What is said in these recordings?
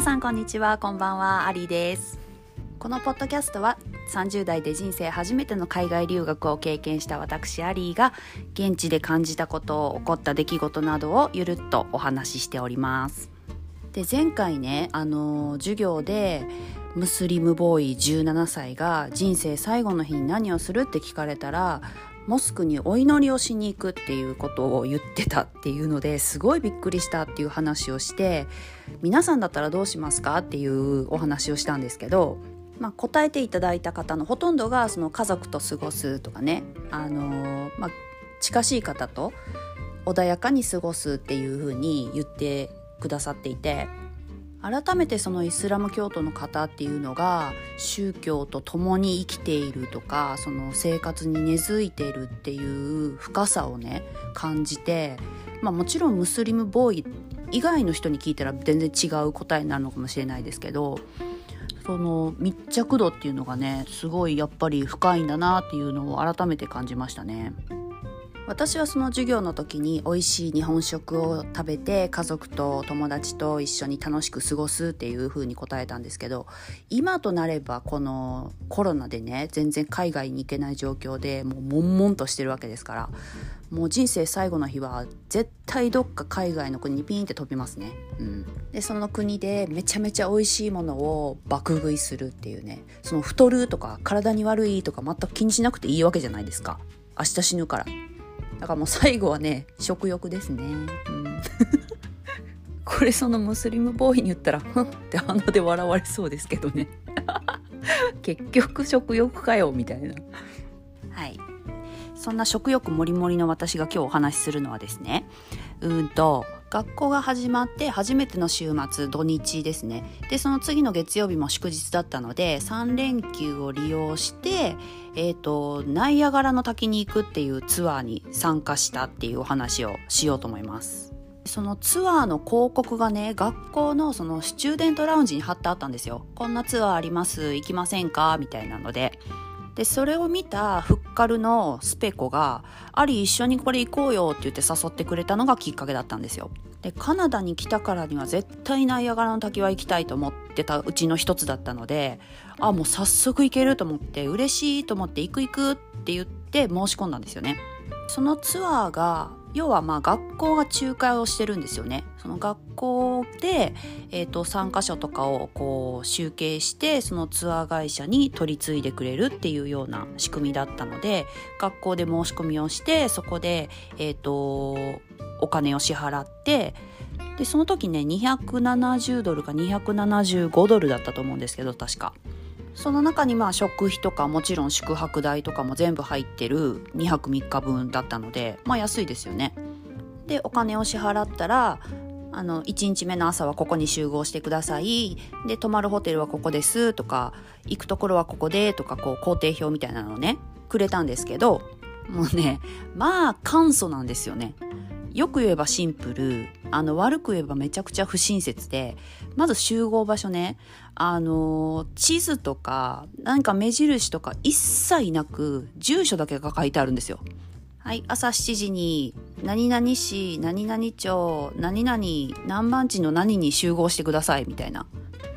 皆さんこんにちは。こんばんは。アリです。このポッドキャストは30代で人生初めての海外留学を経験した私アリーが現地で感じたこと起こった出来事などをゆるっとお話ししております。で前回ねあの授業でムスリムボーイ17歳が人生最後の日に何をするって聞かれたらモスクにお祈りをしに行くっていうことを言ってたっていうのですごいびっくりしたっていう話をして皆さんだったらどうしますかっていうお話をしたんですけど、まあ、答えていただいた方のほとんどがその家族と過ごすとかね、あのまあ、近しい方と穏やかに過ごすっていうふうに言ってくださっていて改めてそのイスラム教徒の方っていうのが宗教と共に生きているとかその生活に根付いているっていう深さをね感じて、まあ、もちろんムスリムボーイ以外の人に聞いたら全然違う答えになるのかもしれないですけどその密着度っていうのがねすごいやっぱり深いんだなっていうのを改めて感じましたね。私はその授業の時に美味しい日本食を食べて家族と友達と一緒に楽しく過ごすっていう風に答えたんですけど今となればこのコロナでね全然海外に行けない状況でもう悶々としてるわけですからもう人生最後の日は絶対どっか海外の国にピンって飛びますね。うん、でその国でめちゃめちゃ美味しいものを爆食いするっていうねその太るとか体に悪いとか全く気にしなくていいわけじゃないですか。明日死ぬから。だからもう最後はね食欲ですね、うん、これそのムスリムボーイに言ったらふんって鼻で笑われそうですけどね。結局食欲かよみたいな。はい。そんな食欲もりもりの私が今日お話しするのはですねうんと学校が始まって初めての週末土日ですね。でその次の月曜日も祝日だったので3連休を利用してえっ、ー、とナイアガラの滝に行くっていうツアーに参加したっていうお話をしようと思います。そのツアーの広告がね学校のそのスチューデントラウンジに貼ってあったんですよ。こんなツアーあります？行きませんか？みたいなので。でそれを見たフッカルのスペコが「アリ一緒にこれ行こうよ」って言って誘ってくれたのがきっかけだったんですよ。でカナダに来たからには絶対ナイアガラの滝は行きたいと思ってたうちの一つだったのであもう早速行けると思って嬉しいと思って行く行くって言って申し込んだんですよね。そのツアーが要はまあ学校が仲介をしてるんですよね。その学校で、えーと、参加者とかをこう集計してそのツアー会社に取り継いでくれるっていうような仕組みだったので学校で申し込みをしてそこで、えーと、お金を支払ってでその時ね270ドルか275ドルだったと思うんですけど確か。その中にまあ食費とかもちろん宿泊代とかも全部入ってる2泊3日分だったのでまあ安いですよね。でお金を支払ったらあの1日目の朝はここに集合してください。で泊まるホテルはここです。とか行くところはここで。とかこう工程表みたいなのをねくれたんですけどもうねまあ簡素なんですよね。よく言えばシンプル。あの悪く言えばめちゃくちゃ不親切でまず集合場所ね。あの地図とか何か目印とか一切なく住所だけが書いてあるんですよ。はい、朝7時に何々市何々町何々何番地の何に集合してくださいみたいな。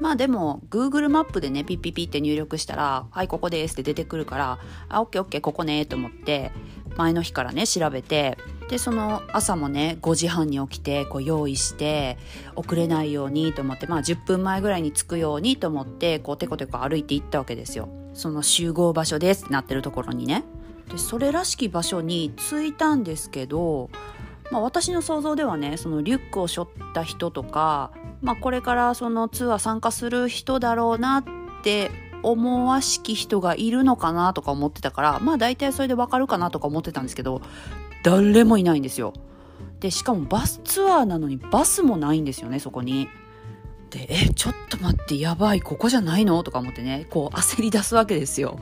まあでも Google マップでねピッピッピって入力したら「はいここです」って出てくるから「あオッケーオッケーここね」と思って前の日からね調べてでその朝もね5時半に起きてこう用意して遅れないようにと思ってまあ10分前ぐらいに着くようにと思ってこうテコテコ歩いて行ったわけですよ。その集合場所ですってなってるところにね。でそれらしき場所に着いたんですけど、まあ、私の想像ではねそのリュックを背負った人とか、まあ、これからそのツアー参加する人だろうなって思わしき人がいるのかなとか思ってたからまあ大体それでわかるかなとか思ってたんですけど誰もいないんですよ。でしかもバスツアーなのにバスもないんですよねそこに。でえちょっと待ってやばいここじゃないの？とか思ってねこう焦り出すわけですよ。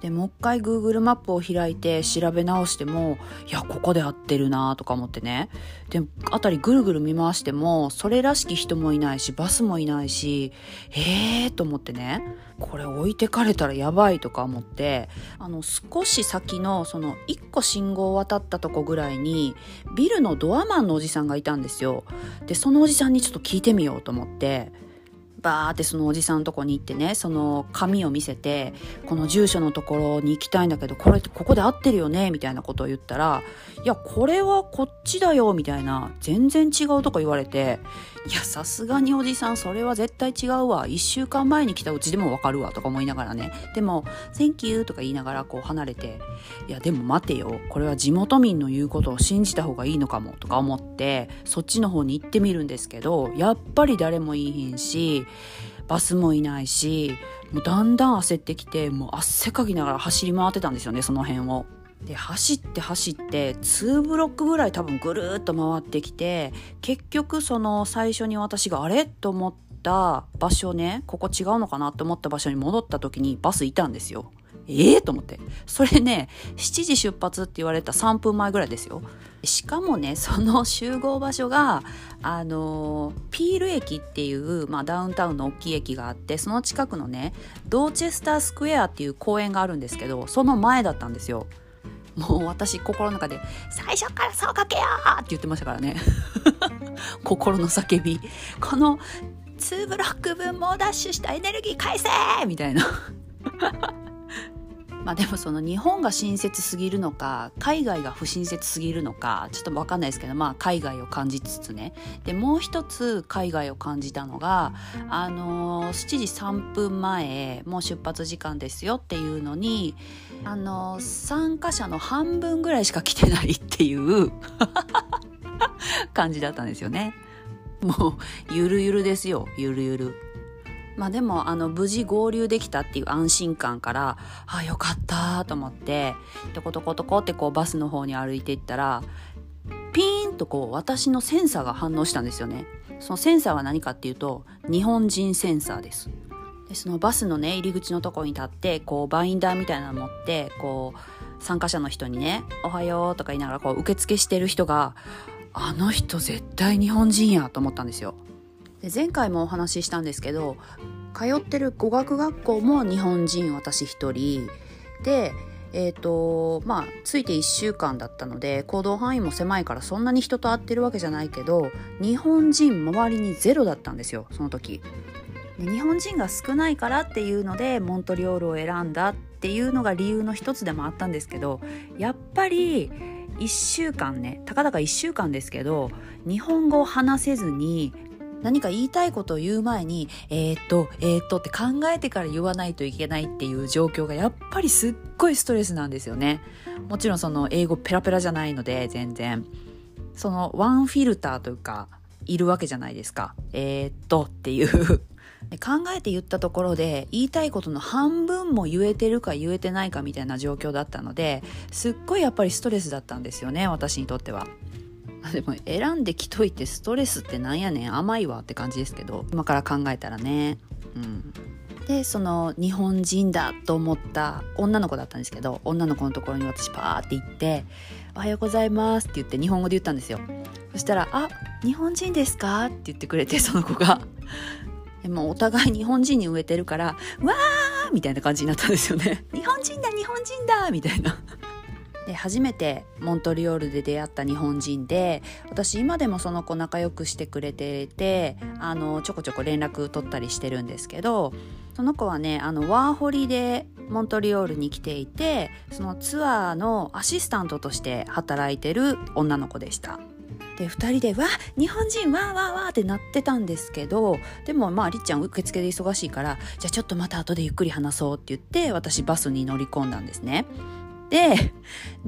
でもう一回 Google マップを開いて調べ直してもいやここで合ってるなとか思ってね。で辺りぐるぐる見回してもそれらしき人もいないしバスもいないしえーと思ってね。これ置いてかれたらやばいとか思ってあの少し先のその1個信号を渡ったとこぐらいにビルのドアマンのおじさんがいたんですよ。でそのおじさんにちょっと聞いてみようと思って。バーってそのおじさんのとこに行ってねその紙を見せてこの住所のところに行きたいんだけどこれってここで合ってるよねみたいなことを言ったらいやこれはこっちだよみたいな全然違うとか言われていやさすがにおじさんそれは絶対違うわ。1週間前に来たうちでもわかるわとか思いながらね。でも「Thank you」とか言いながらこう離れていやでも待てよ。これは地元民の言うことを信じた方がいいのかもとか思ってそっちの方に行ってみるんですけどやっぱり誰もいいひんしバスもいないしもうだんだん焦ってきてもう汗かきながら走り回ってたんですよねその辺を。で走って走って2ブロックぐらい多分ぐるっと回ってきて結局その最初に私があれ？と思った場所ねここ違うのかなと思った場所に戻った時にバスいたんですよ。ええー、と思って。それね、7時出発って言われた3分前ぐらいですよ。しかもね、その集合場所が、あの、ピール駅っていう、まあ、ダウンタウンの大きい駅があって、その近くのね、ドーチェスタースクエアっていう公園があるんですけど、その前だったんですよ。もう私心の中で「最初からそうかけよ!」って言ってましたからね。心の叫び。この2ブロック分猛ダッシュしたエネルギー返せみたいな。まあでもその日本が親切すぎるのか海外が不親切すぎるのかちょっと分かんないですけどまあ海外を感じつつね。でもう一つ海外を感じたのがあのー、7時3分前もう出発時間ですよっていうのにあの、参加者の半分ぐらいしか来てないっていう 感じだったんですよね。もうゆるゆるですよゆるゆる。まあでもあの無事合流できたっていう安心感からあよかったと思ってトコトコトコってこうバスの方に歩いていったらピーンとこう私のセンサーが反応したんですよねそのセンサーは何かっていうと日本人センサーですでそのバスのね入り口のとこに立ってこうバインダーみたいなの持ってこう参加者の人にね「おはよう」とか言いながらこう受付してる人があの人絶対日本人やと思ったんですよ。で前回もお話ししたんですけど通ってる語学学校も日本人私一人。でえーとまあついて1週間だったので行動範囲も狭いからそんなに人と会ってるわけじゃないけど日本人周りにゼロだったんですよその時。日本人が少ないからっていうのでモントリオールを選んだっていうのが理由の一つでもあったんですけどやっぱり1週間ねたかだか1週間ですけど日本語を話せずに何か言いたいことを言う前に、えー、っと、えー、っとって考えてから言わないといけないっていう状況がやっぱりすっごいストレスなんですよね。もちろんその英語ペラペラじゃないので全然。そのワンフィルターというか、いるわけじゃないですか。えー、っとっていう考えて言ったところで言いたいことの半分も言えてるか言えてないかみたいな状況だったのですっごいやっぱりストレスだったんですよね私にとっては。でも選んできといてストレスってなんやねん甘いわって感じですけど今から考えたらねうんでその日本人だと思った女の子だったんですけど女の子のところに私パーって行って「おはようございます」って言って日本語で言ったんですよそしたら「あ日本人ですか?」って言ってくれてその子がでもお互い日本人に植えてるから「わー!」みたいな感じになったんですよね「日本人だ日本人だ!」みたいな で初めてモントリオールで出会った日本人で私今でもその子仲良くしてくれててあのちょこちょこ連絡取ったりしてるんですけどその子はねあのワーホリでモントリオールに来ていてそのツアーのアシスタントとして働いてる女の子でした。で2人で「わ日本人わーわーわー」ってなってたんですけどでもまありっちゃん受付で忙しいから「じゃあちょっとまた後でゆっくり話そう」って言って私バスに乗り込んだんですね。で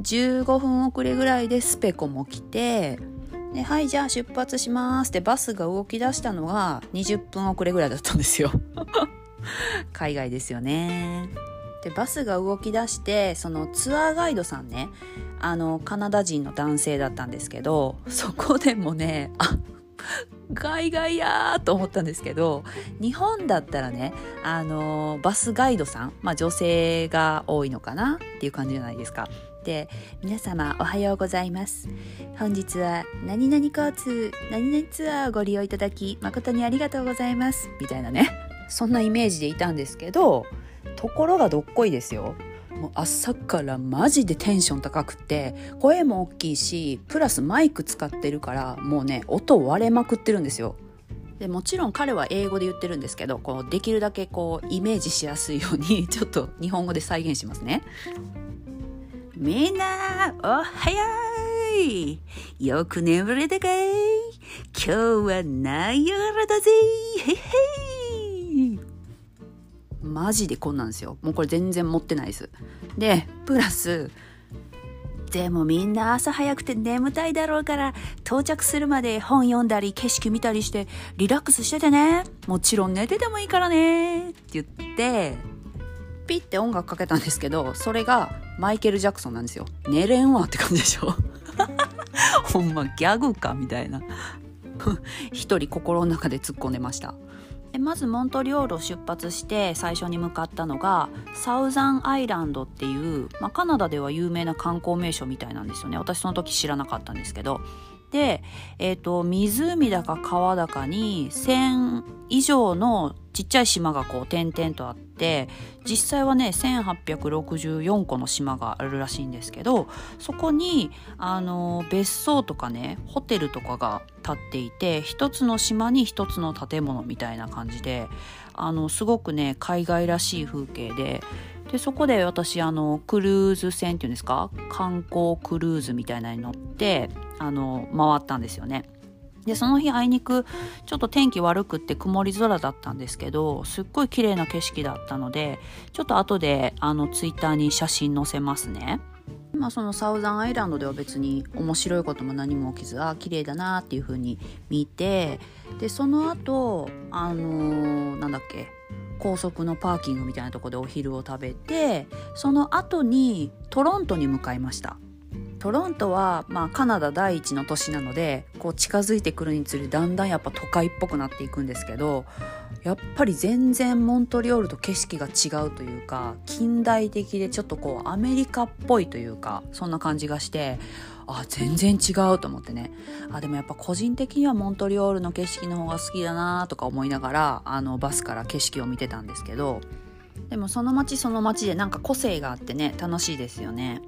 15分遅れぐらいでスペコも来てではいじゃあ出発しますってバスが動き出したのが20分遅れぐらいだったんですよ 海外ですよねでバスが動き出してそのツアーガイドさんねあのカナダ人の男性だったんですけどそこでもねあガイガイやーと思ったんですけど日本だったらねあのバスガイドさん、まあ、女性が多いのかなっていう感じじゃないですか。で皆様おはようございます本日は何々交通何々ツアーをご利用いただき誠にありがとうございますみたいなねそんなイメージでいたんですけどところがどっこいですよ。もう朝からマジでテンション高くて声も大きいしプラスマイク使ってるからもうね音割れまくってるんですよ。でもちろん彼は英語で言ってるんですけどこうできるだけこうイメージしやすいように ちょっと日本語で再現しますね。みんなおはよい。よく眠れたかい？今日は何やらだぜ。へへマジでこんなんですよ。もうこれ全然持ってないです。でプラスでもみんな朝早くて眠たいだろうから到着するまで本読んだり景色見たりしてリラックスしててね。もちろん寝ててもいいからねって言ってピッて音楽かけたんですけどそれがマイケル・ジャクソンなんですよ。寝れんわって感じでしょ。ほんまギャグかみたいな。一人心の中で突っ込んでました。まずモントリオールを出発して最初に向かったのがサウザンアイランドっていう、まあ、カナダでは有名な観光名所みたいなんですよね。私その時知らなかったんですけど。で、えーと、湖だか川だかに1,000以上のちっちゃい島がこう点々とあって実際はね1864個の島があるらしいんですけどそこにあの別荘とかねホテルとかが建っていて一つの島に一つの建物みたいな感じであのすごくね海外らしい風景ででそこで私あのクルーズ船っていうんですか？観光クルーズみたいなのに乗ってあの回ったんですよね。でその日あいにくちょっと天気悪くって曇り空だったんですけどすっごい綺麗な景色だったのでちょっと後であのツイッターに写真載せますね。まあ、そのサウザンアイランドでは別に面白いことも何も起きずあ綺麗だなっていう風に見てでその後あのー、なんだっけ高速のパーキングみたいなとこでお昼を食べてその後にトロントに向かいましたトロントは、まあ、カナダ第一の都市なのでこう近づいてくるにつれだんだんやっぱ都会っぽくなっていくんですけどやっぱり全然モントリオールと景色が違うというか近代的でちょっとこうアメリカっぽいというかそんな感じがしてあ全然違うと思ってねあでもやっぱ個人的にはモントリオールの景色の方が好きだなとか思いながらあのバスから景色を見てたんですけどでもその街その街でなんか個性があってね楽しいですよね。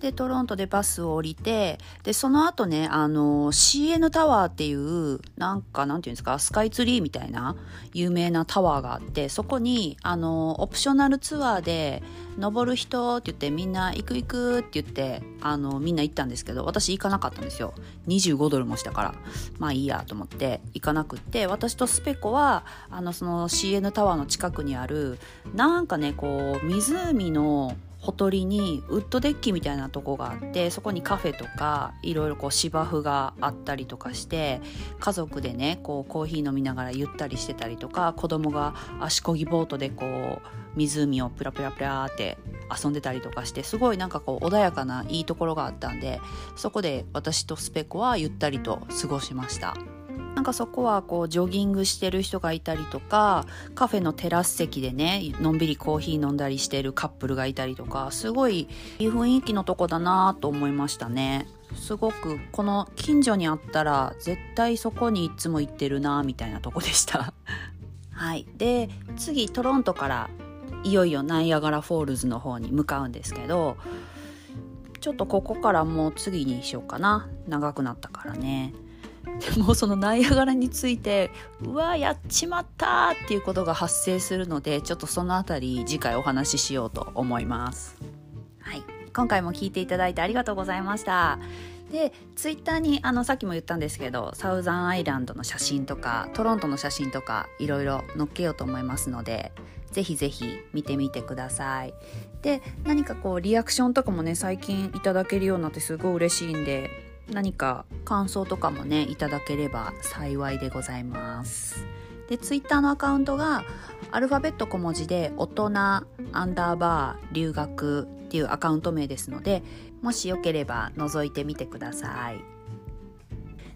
でトロントでバスを降りてでその後ねあの CN タワーっていうなんかなんていうんですかスカイツリーみたいな有名なタワーがあってそこにあのオプショナルツアーで登る人って言ってみんな行く行くって言ってあのみんな行ったんですけど私行かなかったんですよ。25ドルもしたから。まあいいやと思って行かなくって私とスペコはあのその CN タワーの近くにあるなんかねこう湖のほとりにウッドデッキみたいなとこがあってそこにカフェとかいろいろこう芝生があったりとかして家族でねこうコーヒー飲みながらゆったりしてたりとか子供が足こぎボートでこう湖をプラプラプラって遊んでたりとかしてすごいなんかこう穏やかないいところがあったんでそこで私とスペコはゆったりと過ごしました。なんかそこはこうジョギングしてる人がいたりとかカフェのテラス席でねのんびりコーヒー飲んだりしてるカップルがいたりとかすごいいい雰囲気のとこだなと思いましたね。すごくこの近所にあったら絶対そこにいつも行ってるなみたいなとこでした。はい。で次トロントからいよいよナイアガラフォールズの方に向かうんですけどちょっとここからもう次にしようかな。長くなったからね。でもそのナイアガラについてうわやっちまったっていうことが発生するのでちょっとその辺り次回お話ししようと思います。はい、今回も聞いていただいてありがとうございました。でツイッターにあのさっきも言ったんですけどサウザンアイランドの写真とかトロントの写真とかいろいろ載っけようと思いますのでぜひぜひ見てみてくださいで何かこうリアクションとかもね最近いただけるようになってすごい嬉しいんで何か感想とかもねいただければ幸いでございます。でツイッターのアカウントがアルファベット小文字で大人アンダーバー留学っていうアカウント名ですのでもしよければ覗いてみてください。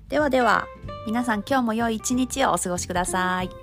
ではでは皆さん今日も良い一日をお過ごしください。